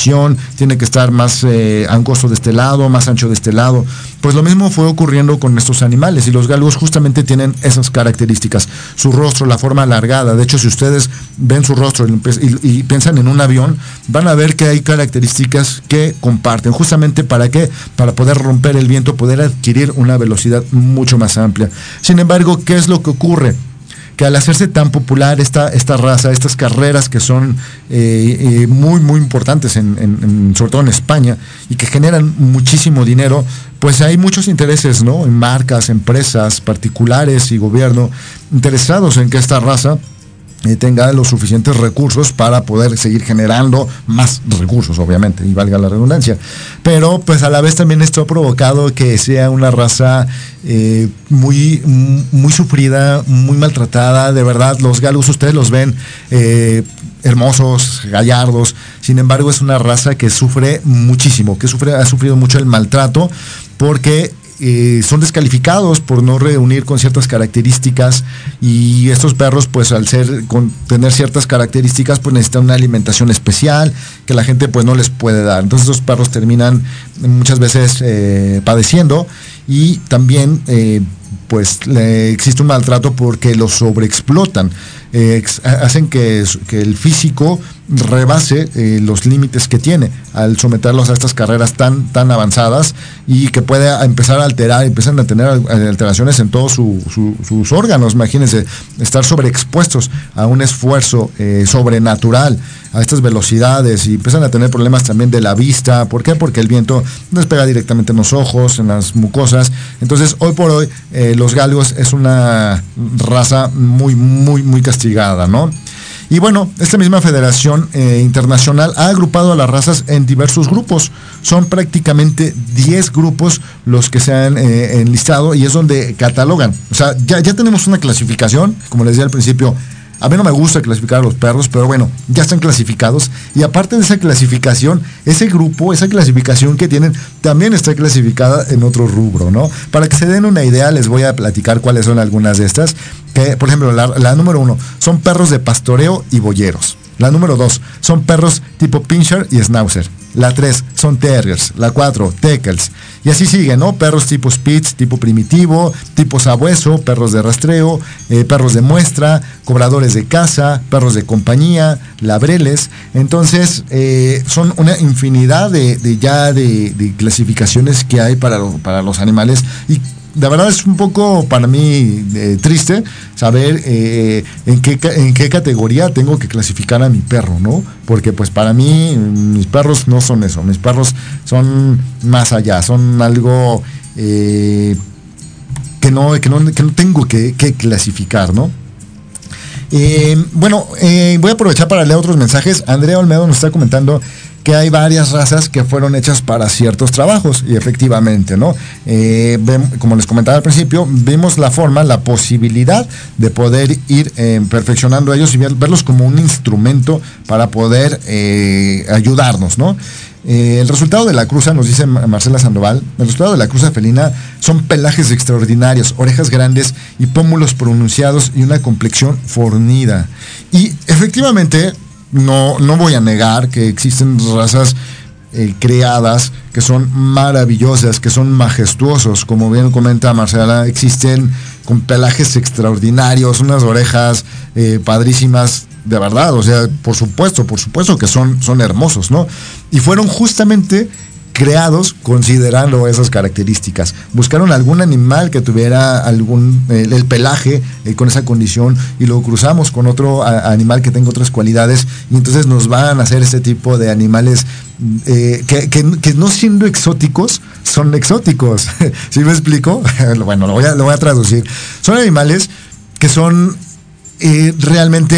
tiene que estar más eh, angosto de este lado, más ancho de este lado. Pues lo mismo fue ocurriendo con estos animales y los galgos justamente tienen esas características. Su rostro, la forma alargada. De hecho, si ustedes ven su rostro y, y, y piensan en un avión, van a ver que hay características que comparten. Justamente para qué? Para poder romper el viento, poder adquirir una velocidad mucho más amplia. Sin embargo, ¿qué es lo que ocurre? Que al hacerse tan popular esta, esta raza, estas carreras que son eh, eh, muy, muy importantes, en, en, sobre todo en España, y que generan muchísimo dinero, pues hay muchos intereses, ¿no? En marcas, empresas, particulares y gobierno interesados en que esta raza tenga los suficientes recursos para poder seguir generando más recursos, obviamente, y valga la redundancia. Pero pues a la vez también esto ha provocado que sea una raza eh, muy, muy sufrida, muy maltratada, de verdad, los galgos ustedes los ven eh, hermosos, gallardos, sin embargo es una raza que sufre muchísimo, que sufre, ha sufrido mucho el maltrato porque eh, son descalificados por no reunir con ciertas características y estos perros pues al ser con tener ciertas características pues necesitan una alimentación especial que la gente pues no les puede dar. Entonces estos perros terminan muchas veces eh, padeciendo y también eh, pues le existe un maltrato porque los sobreexplotan eh, hacen que, que, el físico rebase eh, los límites que tiene al someterlos a estas carreras tan, tan avanzadas y que puede empezar a alterar, empiezan a tener alteraciones en todos su, su, sus órganos. Imagínense, estar sobreexpuestos a un esfuerzo eh, sobrenatural, a estas velocidades y empiezan a tener problemas también de la vista. ¿Por qué? Porque el viento les pega directamente en los ojos, en las mucosas. Entonces, hoy por hoy, eh, los galgos es una raza muy, muy, muy castigada, ¿no? Y bueno, esta misma federación eh, internacional ha agrupado a las razas en diversos grupos. Son prácticamente 10 grupos los que se han eh, enlistado y es donde catalogan. O sea, ya, ya tenemos una clasificación, como les decía al principio, a mí no me gusta clasificar a los perros, pero bueno, ya están clasificados. Y aparte de esa clasificación, ese grupo, esa clasificación que tienen, también está clasificada en otro rubro, ¿no? Para que se den una idea, les voy a platicar cuáles son algunas de estas. Que, por ejemplo, la, número uno, son perros de pastoreo y boyeros. La número dos, son perros tipo pincher y schnauzer. La 3 son terriers. La 4, teckels. Y así sigue, ¿no? Perros tipo spitz, tipo primitivo, tipo sabueso, perros de rastreo, eh, perros de muestra, cobradores de casa, perros de compañía, labreles. Entonces, eh, son una infinidad de, ya de, clasificaciones que hay para, para los animales de verdad es un poco para mí eh, triste saber eh, en, qué, en qué categoría tengo que clasificar a mi perro, ¿no? Porque pues para mí mis perros no son eso, mis perros son más allá, son algo eh, que, no, que, no, que no tengo que, clasificar, ¿no? Eh, bueno, eh, voy a aprovechar para leer otros mensajes. Andrea Olmedo nos está comentando que hay varias razas que fueron hechas para ciertos trabajos y efectivamente, ¿no? Eh, como les comentaba al principio, vimos la forma, la posibilidad de poder ir eh, perfeccionando ellos y ver, verlos como un instrumento para poder eh, ayudarnos, ¿no? Eh, el resultado de la cruza, nos dice Marcela Sandoval, el resultado de la cruza felina son pelajes extraordinarios, orejas grandes y pómulos pronunciados y una complexión fornida. Y efectivamente, no, no voy a negar que existen razas eh, creadas que son maravillosas, que son majestuosos, como bien comenta Marcela, existen con pelajes extraordinarios, unas orejas eh, padrísimas, de verdad, o sea, por supuesto, por supuesto que son, son hermosos, ¿no? Y fueron justamente creados considerando esas características. Buscaron algún animal que tuviera algún el, el pelaje eh, con esa condición y lo cruzamos con otro animal que tenga otras cualidades y entonces nos van a hacer este tipo de animales eh, que, que, que, no siendo exóticos son exóticos. <laughs> ¿Sí me explico? <laughs> bueno, lo voy, a, lo voy a traducir. Son animales que son eh, realmente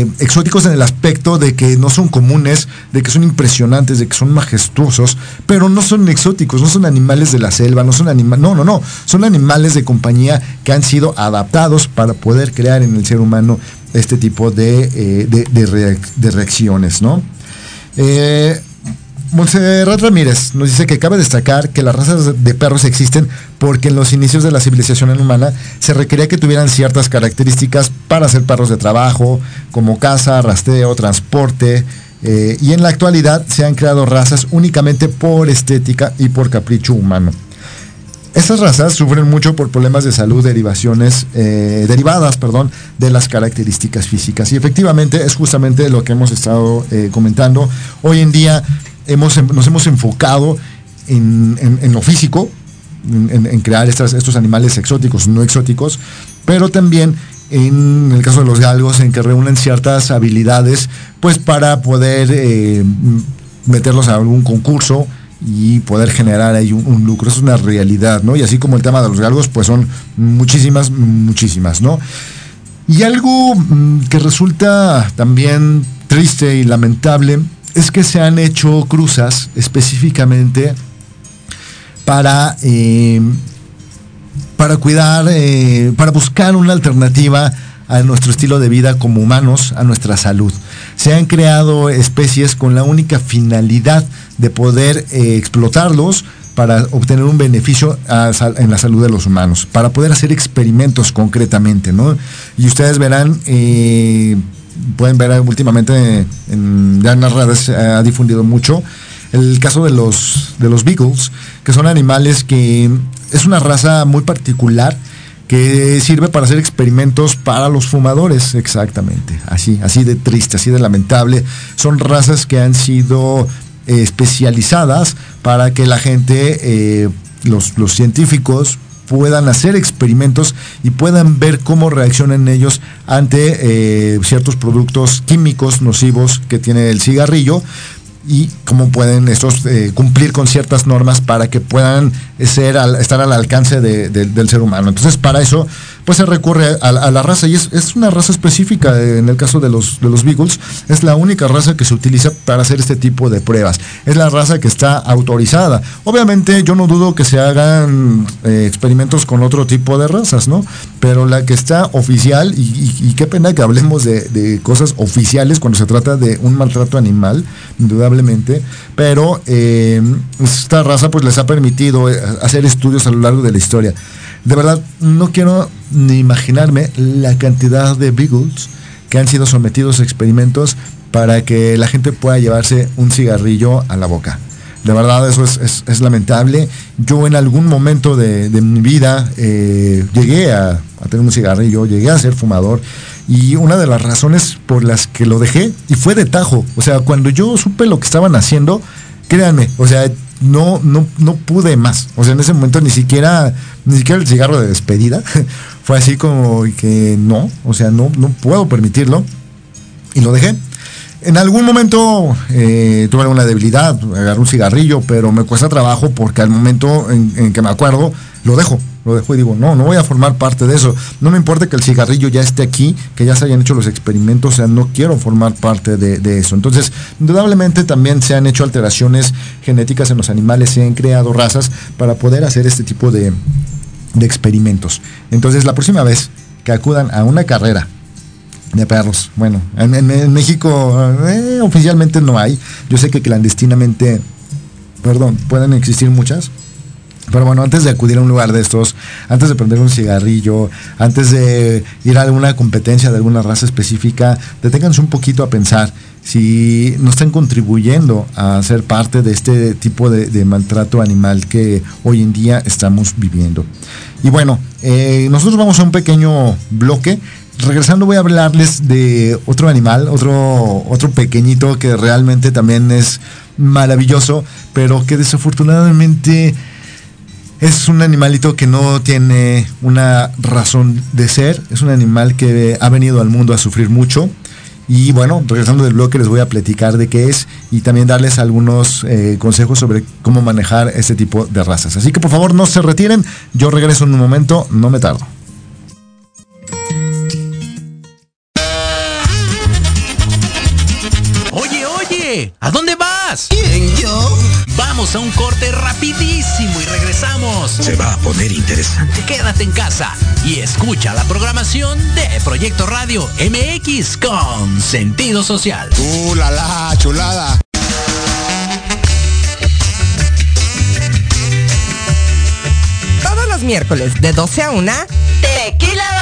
eh, exóticos en el aspecto de que no son comunes, de que son impresionantes, de que son majestuosos, pero no son exóticos, no son animales de la selva, no son animales, no, no, no, son animales de compañía que han sido adaptados para poder crear en el ser humano este tipo de, eh, de, de, reac de reacciones, ¿no? Monserrat Ramírez nos dice que cabe destacar que las razas de perros existen porque en los inicios de la civilización humana se requería que tuvieran ciertas características para ser perros de trabajo, como caza, rastreo, transporte, eh, y en la actualidad se han creado razas únicamente por estética y por capricho humano. Estas razas sufren mucho por problemas de salud derivaciones, eh, derivadas perdón, de las características físicas. Y efectivamente es justamente lo que hemos estado eh, comentando. Hoy en día hemos, nos hemos enfocado en, en, lo físico, en, crear estos animales exóticos, no exóticos, pero también en el caso de los galgos, en que reúnen ciertas habilidades, pues para poder eh, meterlos a algún concurso y poder generar ahí un, un, lucro. Es una realidad, ¿no? Y así como el tema de los galgos, pues son muchísimas, muchísimas, ¿no? Y algo mm, que resulta también triste y lamentable es que se han hecho cruzas específicamente para, eh, para cuidar, eh, para buscar una alternativa a nuestro estilo de vida como humanos, a nuestra salud. Se han creado especies con la única finalidad de poder eh, explotarlos para obtener un beneficio en la salud de los humanos, para poder hacer experimentos concretamente, ¿no? Y ustedes verán pueden ver últimamente en, ya en las redes se ha difundido mucho el caso de los de los beagles que son animales que es una raza muy particular que sirve para hacer experimentos para los fumadores. Exactamente. Así así de triste así de lamentable. Son razas que han sido eh, especializadas para que la gente eh, los, los científicos puedan hacer experimentos y puedan ver cómo reaccionan ellos ante eh, ciertos productos químicos nocivos que tiene el cigarrillo y cómo pueden estos eh, cumplir con ciertas normas para que puedan ser estar al alcance de, de, del ser humano. Entonces, para eso, pues se recurre a, la raza y es, es, una raza específica en el caso de los, de los Beagles, es la única raza que se utiliza para hacer este tipo de pruebas, es la raza que está autorizada. Obviamente yo no dudo que se hagan eh, experimentos con otro tipo de razas, ¿no? Pero la que está oficial, y, qué pena que hablemos de, de, cosas oficiales cuando se trata de un maltrato animal, indudablemente, pero eh, esta raza pues les ha permitido eh, hacer estudios a lo largo de la historia. De verdad, no quiero ni imaginarme la cantidad de beagles que han sido sometidos a experimentos para que la gente pueda llevarse un cigarrillo a la boca. De verdad, eso es, es, lamentable. Yo en algún momento de, de mi vida eh, llegué a, a, tener un cigarrillo, llegué a ser fumador. Y una de las razones por las que lo dejé, y fue de tajo, o sea, cuando yo supe lo que estaban haciendo, créanme, o sea, no, no, no pude más. O sea, en ese momento ni siquiera, ni siquiera el cigarro de despedida. <laughs> Fue así como que no, o sea, no, no puedo permitirlo. Y lo dejé. En algún momento eh, tuve alguna debilidad, agarré un cigarrillo, pero me cuesta trabajo porque al momento en, en, que me acuerdo, lo dejo, lo dejo y digo, no, no voy a formar parte de eso. No me importa que el cigarrillo ya esté aquí, que ya se hayan hecho los experimentos, o sea, no quiero formar parte de, eso. Entonces, indudablemente también se han hecho alteraciones genéticas en los animales, se han creado razas para poder hacer este tipo de, de experimentos. Entonces, la próxima vez que acudan a una carrera de perros. Bueno, en, en, en México eh, oficialmente no hay. Yo sé que clandestinamente, perdón, pueden existir muchas. Pero bueno, antes de acudir a un lugar de estos, antes de prender un cigarrillo, antes de ir a alguna competencia de alguna raza específica, deténganse un poquito a pensar si no están contribuyendo a ser parte de este tipo de, maltrato animal que hoy en día estamos viviendo. Y bueno, eh, nosotros vamos a un pequeño bloque regresando voy a hablarles de otro animal, otro, otro pequeñito que realmente también es maravilloso, pero que desafortunadamente es un animalito que no tiene una razón de ser, es un animal que ha venido al mundo a sufrir mucho. Y bueno, regresando del bloque les voy a platicar de qué es y también darles algunos eh, consejos sobre cómo manejar este tipo de razas. Así que por favor no se retiren, yo regreso en un momento, no me tardo. ¿A dónde vas? Vamos a un corte rapidísimo y regresamos. Se va a poner interesante. Quédate en casa y escucha la programación de Proyecto Radio MX con sentido social. ¡Uh, la, la chulada! Todos los miércoles de 12 a 1, Tequila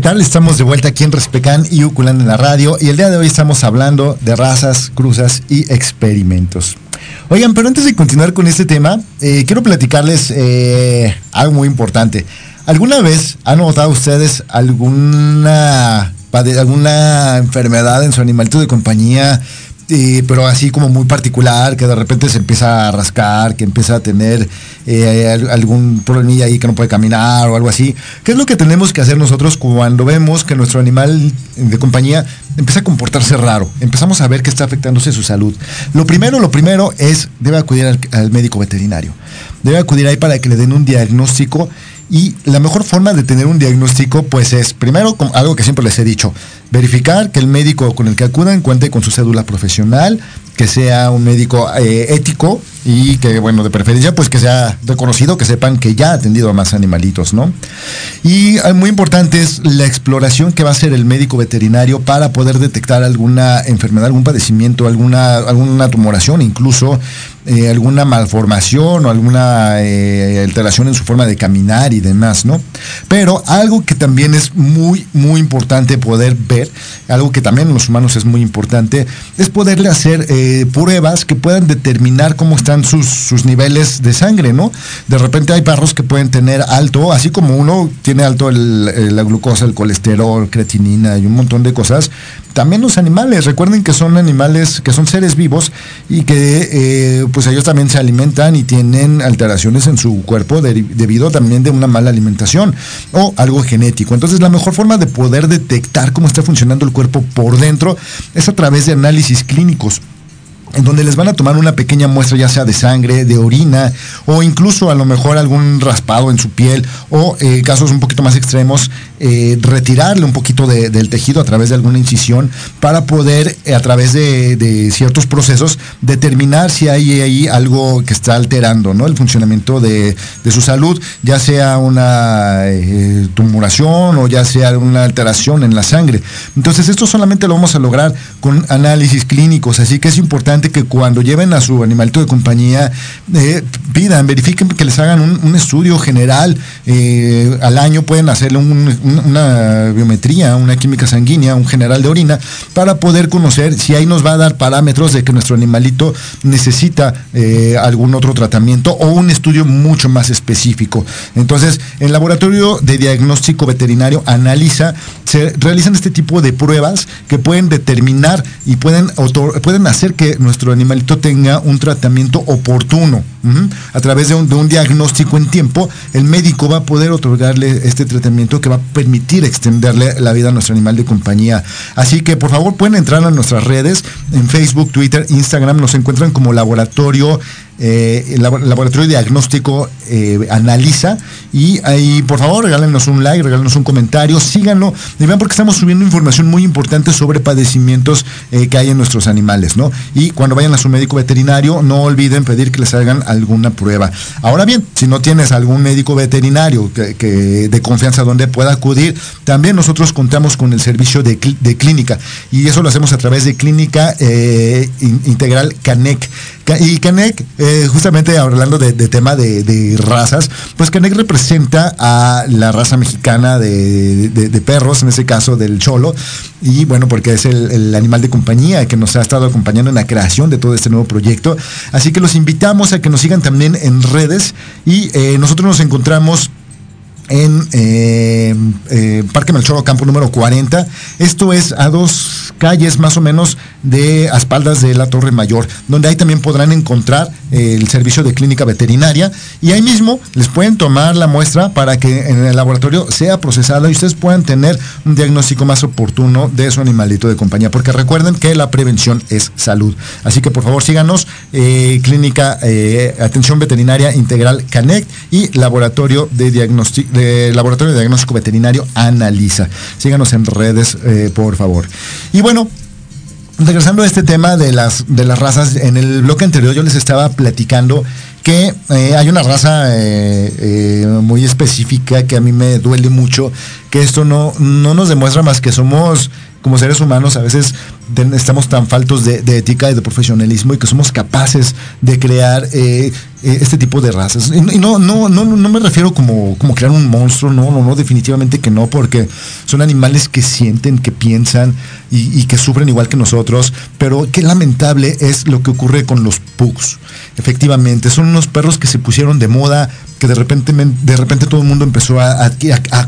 ¿Qué tal? Estamos de vuelta aquí en Respecan y Uculán en la radio y el día de hoy estamos hablando de razas, cruzas y experimentos. Oigan, pero antes de continuar con este tema, eh, quiero platicarles eh, algo muy importante. ¿Alguna vez han notado ustedes alguna alguna enfermedad en su animalito de compañía, pero así como muy particular, que de repente se empieza a rascar, que empieza a tener eh, algún problemilla ahí que no puede caminar o algo así. ¿Qué es lo que tenemos que hacer nosotros cuando vemos que nuestro animal de compañía empieza a comportarse raro? Empezamos a ver que está afectándose su salud. Lo primero, lo primero es, debe acudir al, al médico veterinario. Debe acudir ahí para que le den un diagnóstico y la mejor forma de tener un diagnóstico, pues es, primero, algo que siempre les he dicho, verificar que el médico con el que acudan cuente con su cédula profesional, que sea un médico eh, ético y que, bueno, de preferencia, pues que sea reconocido, que sepan que ya ha atendido a más animalitos, ¿no? Y eh, muy importante es la exploración que va a hacer el médico veterinario para poder detectar alguna enfermedad, algún padecimiento, alguna, alguna tumoración, incluso eh, alguna malformación o alguna alteración en su forma de caminar y demás, ¿no? Pero algo que también es muy, muy importante poder ver, algo que también en los humanos es muy importante, es poderle hacer pruebas que puedan determinar cómo sus, niveles de sangre, ¿no? De repente hay perros que pueden tener alto, así como uno tiene alto la glucosa, el colesterol, creatinina y un montón de cosas, también los animales, recuerden que son animales, que son seres vivos y que eh, pues ellos también se alimentan y tienen alteraciones en su cuerpo debido también de una mala alimentación o algo genético. Entonces la mejor forma de poder detectar cómo está funcionando el cuerpo por dentro es a través de análisis clínicos en donde les van a tomar una pequeña muestra ya sea de sangre, de orina o incluso a lo mejor algún raspado en su piel o eh, casos un poquito más extremos, eh, retirarle un poquito del tejido a través de alguna incisión para poder eh, a través de, ciertos procesos determinar si hay ahí algo que está alterando ¿no? el funcionamiento de, su salud, ya sea una tumoración o ya sea una alteración en la sangre. Entonces esto solamente lo vamos a lograr con análisis clínicos, así que es importante que cuando lleven a su animalito de compañía, eh, pidan, verifiquen que les hagan un, estudio general eh, al año, pueden hacerle una biometría, una química sanguínea, un general de orina, para poder conocer si ahí nos va a dar parámetros de que nuestro animalito necesita eh, algún otro tratamiento o un estudio mucho más específico. Entonces, el laboratorio de diagnóstico veterinario analiza, se realizan este tipo de pruebas que pueden determinar y pueden, pueden hacer que nuestro animalito tenga un tratamiento oportuno. A través de un, diagnóstico en tiempo, el médico va a poder otorgarle este tratamiento que va a permitir extenderle la vida a nuestro animal de compañía. Así que por favor pueden entrar a nuestras redes, en Facebook, Twitter, Instagram, nos encuentran como laboratorio eh, el laboratorio diagnóstico eh, analiza y ahí por favor regálenos un like, regálenos un comentario, síganlo y vean porque estamos subiendo información muy importante sobre padecimientos eh, que hay en nuestros animales, ¿no? Y cuando vayan a su médico veterinario no olviden pedir que les hagan alguna prueba. Ahora bien, si no tienes algún médico veterinario que, de confianza donde pueda acudir, también nosotros contamos con el servicio de, clínica y eso lo hacemos a través de Clínica Integral CANEC. Y CANEC justamente hablando de, tema de, razas, pues Canek representa a la raza mexicana de, perros, en ese caso del cholo, y bueno, porque es el, animal de compañía que nos ha estado acompañando en la creación de todo este nuevo proyecto. Así que los invitamos a que nos sigan también en redes y eh, nosotros nos encontramos en eh, eh, Parque Melchor Campo número 40. Esto es a dos calles más o menos de a espaldas de la Torre Mayor, donde ahí también podrán encontrar eh, el servicio de clínica veterinaria y ahí mismo les pueden tomar la muestra para que en el laboratorio sea procesada y ustedes puedan tener un diagnóstico más oportuno de su animalito de compañía, porque recuerden que la prevención es salud. Así que por favor síganos, clínica atención veterinaria integral Canect y laboratorio de diagnóstico Laboratorio de Diagnóstico Veterinario Analiza. Síganos en redes, eh, por favor. Y bueno, regresando a este tema de las, de las razas, en el bloque anterior yo les estaba platicando que eh, hay una raza eh, muy específica que a mí me duele mucho, que esto no, no nos demuestra más que somos como seres humanos a veces estamos tan faltos de, ética y de profesionalismo y que somos capaces de crear eh, este tipo de razas. Y no, no, no, no me refiero como, como crear un monstruo, no, no, no, definitivamente que no, porque son animales que sienten, que piensan y, que sufren igual que nosotros, pero qué lamentable es lo que ocurre con los pugs. Efectivamente, son unos perros que se pusieron de moda que de repente, de repente todo el mundo empezó a,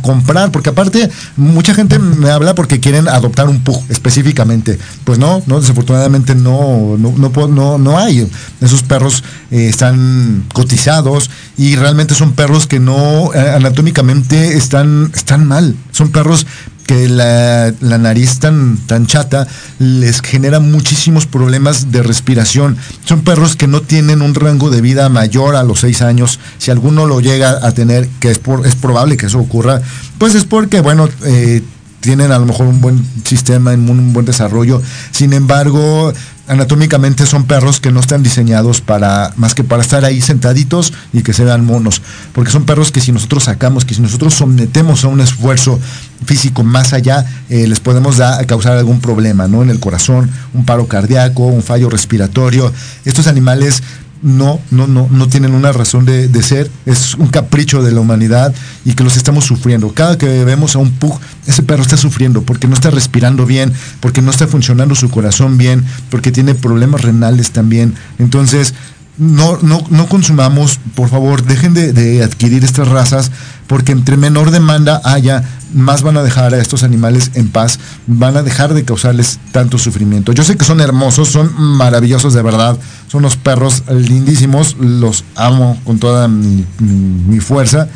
comprar, porque aparte mucha gente me habla porque quieren adoptar un pug específicamente. Pues no, no desafortunadamente no, no, no, no, hay. Esos perros eh, están cotizados y realmente son perros que no eh, anatómicamente están, están mal. Son perros que la, nariz tan, tan chata les genera muchísimos problemas de respiración. Son perros que no tienen un rango de vida mayor a los seis años. Si alguno lo llega a tener, que es, por, es probable que eso ocurra, pues es porque, bueno, eh, tienen a lo mejor un buen sistema, un buen desarrollo. Sin embargo, anatómicamente son perros que no están diseñados para más que para estar ahí sentaditos y que se vean monos, porque son perros que si nosotros sacamos, que si nosotros sometemos a un esfuerzo físico más allá, eh, les podemos causar algún problema, ¿no? En el corazón, un paro cardíaco, un fallo respiratorio. Estos animales no, no, no, no tienen una razón de, ser, es un capricho de la humanidad y que los estamos sufriendo. Cada que vemos a un pug, ese perro está sufriendo porque no está respirando bien, porque no está funcionando su corazón bien, porque tiene problemas renales también. Entonces, no, no, no consumamos, por favor, dejen de, adquirir estas razas, porque entre menor demanda haya, más van a dejar a estos animales en paz, van a dejar de causarles tanto sufrimiento. Yo sé que son hermosos, son maravillosos de verdad, son unos perros lindísimos, los amo con toda mi fuerza,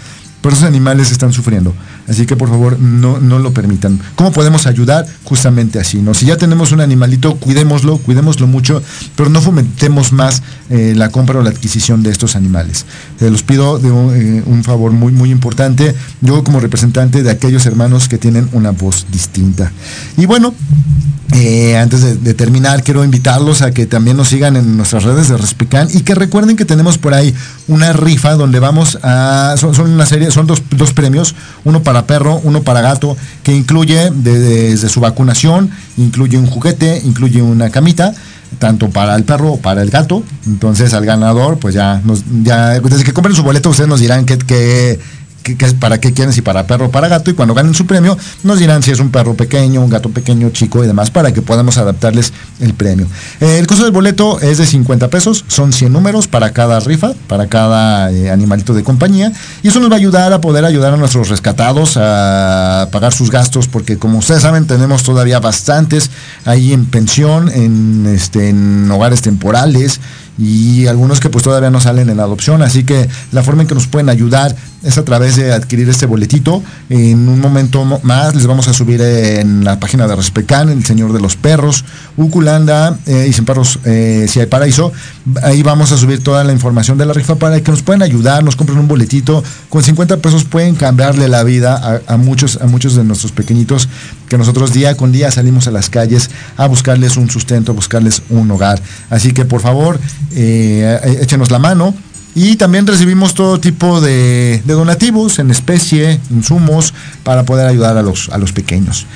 pero esos animales están sufriendo. Así que por favor no, no lo permitan. ¿Cómo podemos ayudar? Justamente así, ¿no? Si ya tenemos un animalito, cuidémoslo, cuidémoslo mucho, pero no fomentemos más eh, la compra o la adquisición de estos animales. Se los pido eh, un, favor muy, muy importante, yo como representante de aquellos hermanos que tienen una voz distinta. Y bueno, eh, antes de, terminar, quiero invitarlos a que también nos sigan en nuestras redes de Respican y que recuerden que tenemos por ahí una rifa donde vamos a. Son, una serie, son dos, dos premios, uno para perro, uno para gato, que incluye desde su vacunación, incluye un juguete, incluye una camita tanto para el perro o para el gato. Entonces al ganador, pues ya, nos, ya desde que compren su boleto, ustedes nos dirán qué, qué, para qué quieren, si para perro o para gato, y cuando ganen su premio nos dirán si es un perro pequeño, un gato pequeño, chico y demás, para que podamos adaptarles el premio. Eh, el costo del boleto es de 50 pesos, son 100 números para cada rifa, para cada eh, animalito de compañía, y eso nos va a ayudar a poder ayudar a nuestros rescatados a pagar sus gastos, porque como ustedes saben, tenemos todavía bastantes ahí en pensión, en, este, en hogares temporales, y algunos que pues todavía no salen en adopción, así que la forma en que nos pueden ayudar es a través de adquirir este boletito. En un momento más les vamos a subir en la página de Respecan, El Señor de los Perros, Uculanda eh, y Sin Perros eh, Si hay Paraíso. Ahí vamos a subir toda la información de la rifa para que nos puedan ayudar, nos compren un boletito. Con 50 pesos pueden cambiarle la vida a, muchos, a muchos de nuestros pequeñitos que nosotros día con día salimos a las calles a buscarles un sustento, a buscarles un hogar. Así que por favor, eh, échenos la mano. Y también recibimos todo tipo de, donativos en especie, insumos, para poder ayudar a los, a los pequeños.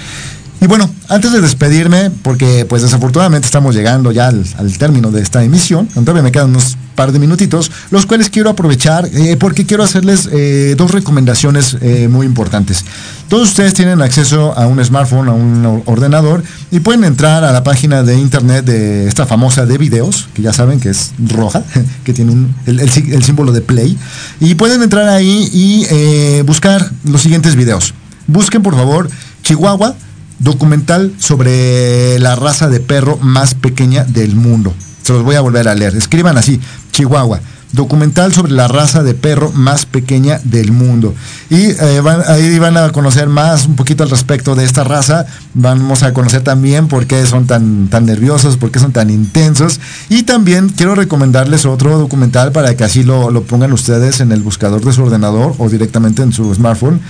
Y bueno, antes de despedirme, porque pues desafortunadamente estamos llegando ya al, término de esta emisión, todavía me quedan unos par de minutitos, los cuales quiero aprovechar eh, porque quiero hacerles eh, dos recomendaciones eh, muy importantes. Todos ustedes tienen acceso a un smartphone, a un ordenador, y pueden entrar a la página de internet de esta famosa de videos, que ya saben que es roja, <laughs> que tiene el, el, símbolo de play, y pueden entrar ahí y buscar los siguientes videos. Busquen por favor Chihuahua documental sobre la raza de perro más pequeña del mundo. Los voy a volver a leer. Escriban así, Chihuahua. Documental sobre la raza de perro más pequeña del mundo. Y eh, ahí van a conocer más un poquito al respecto de esta raza. Vamos a conocer también por qué son tan, tan nerviosos, por qué son tan intensos. Y también quiero recomendarles otro documental para que así lo, lo pongan ustedes en el buscador de su ordenador o directamente en su smartphone.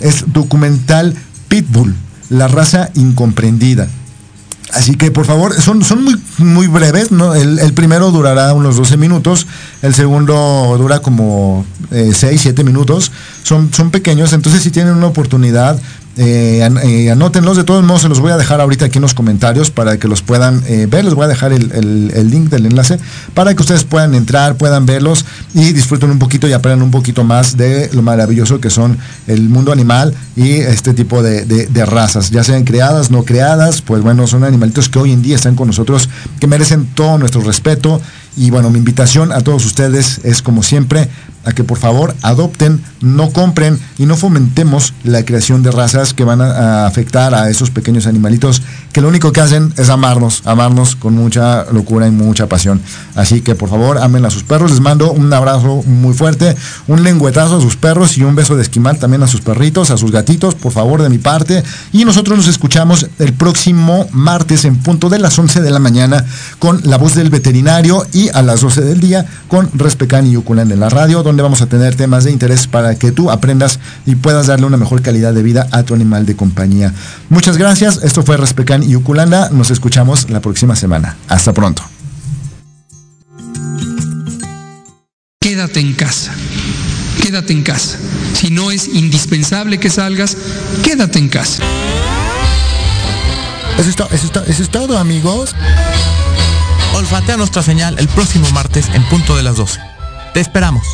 Es documental Pitbull la raza incomprendida. Así que por favor, son, son muy, muy breves, ¿no? El, primero durará unos 12 minutos, el segundo dura como 6, eh, 7 minutos, son, son pequeños, entonces si tienen una oportunidad, eh, eh, anótenlos, de todos modos se los voy a dejar ahorita aquí en los comentarios para que los puedan eh, ver, les voy a dejar el, el- link del enlace para que ustedes puedan entrar, puedan verlos y disfruten un poquito y aprendan un poquito más de lo maravilloso que son el mundo animal y este tipo de- de razas, ya sean creadas, no creadas, pues bueno, son animalitos que hoy en día están con nosotros, que merecen todo nuestro respeto. Y bueno, mi invitación a todos ustedes es como siempre a que por favor adopten, no compren y no fomentemos la creación de razas que van a, afectar a esos pequeños animalitos que lo único que hacen es amarnos, amarnos con mucha locura y mucha pasión. Así que por favor amen a sus perros, les mando un abrazo muy fuerte, un lengüetazo a sus perros y un beso de esquimal también a sus perritos, a sus gatitos, por favor de mi parte. Y nosotros nos escuchamos el próximo martes en punto de las 11 de la mañana con la voz del veterinario y a las 12 del día con Respecan y Yuculan en la radio, vamos a tener temas de interés para que tú aprendas y puedas darle una mejor calidad de vida a tu animal de compañía. Muchas gracias, esto fue Respecan y Yuculanda, nos escuchamos la próxima semana. Hasta pronto. Quédate en casa. Quédate en casa. Si no es indispensable que salgas, quédate en casa. Eso es, to- eso es to- eso es todo, amigos. Olfatea nuestra señal el próximo martes en punto de las 12. Te esperamos.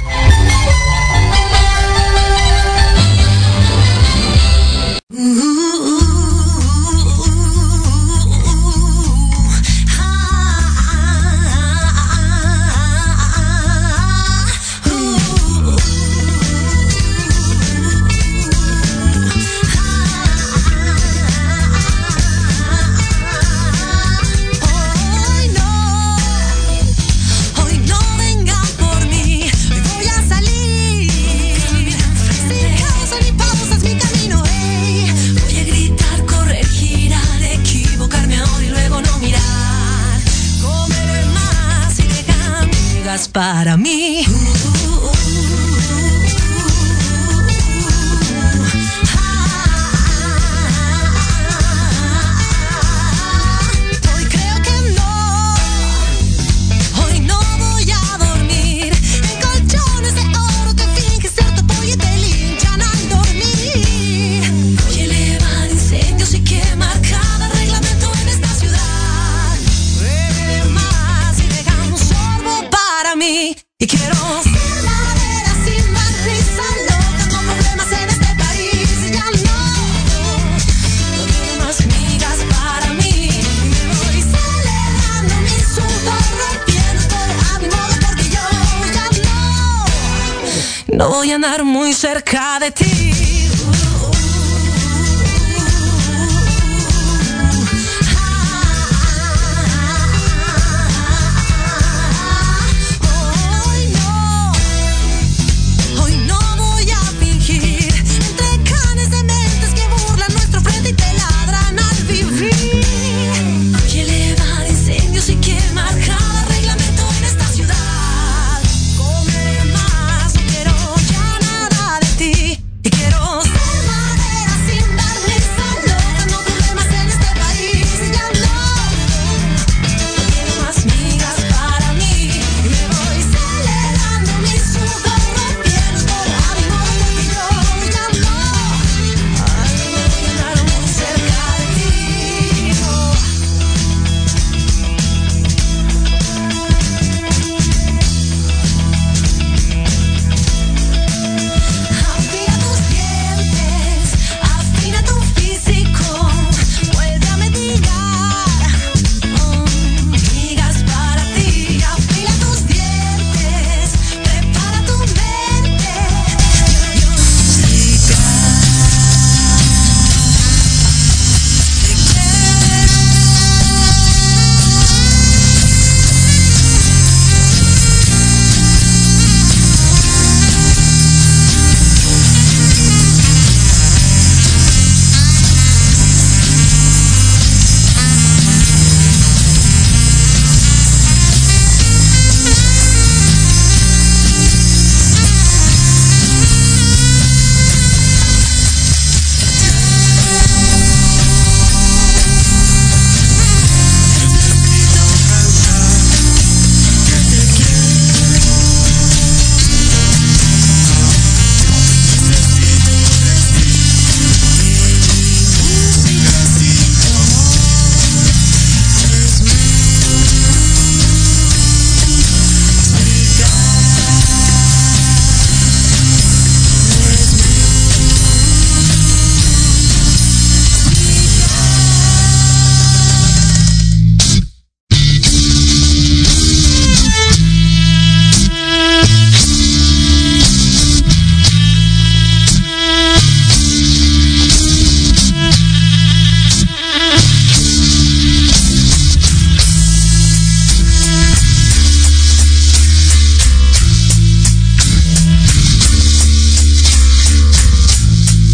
Para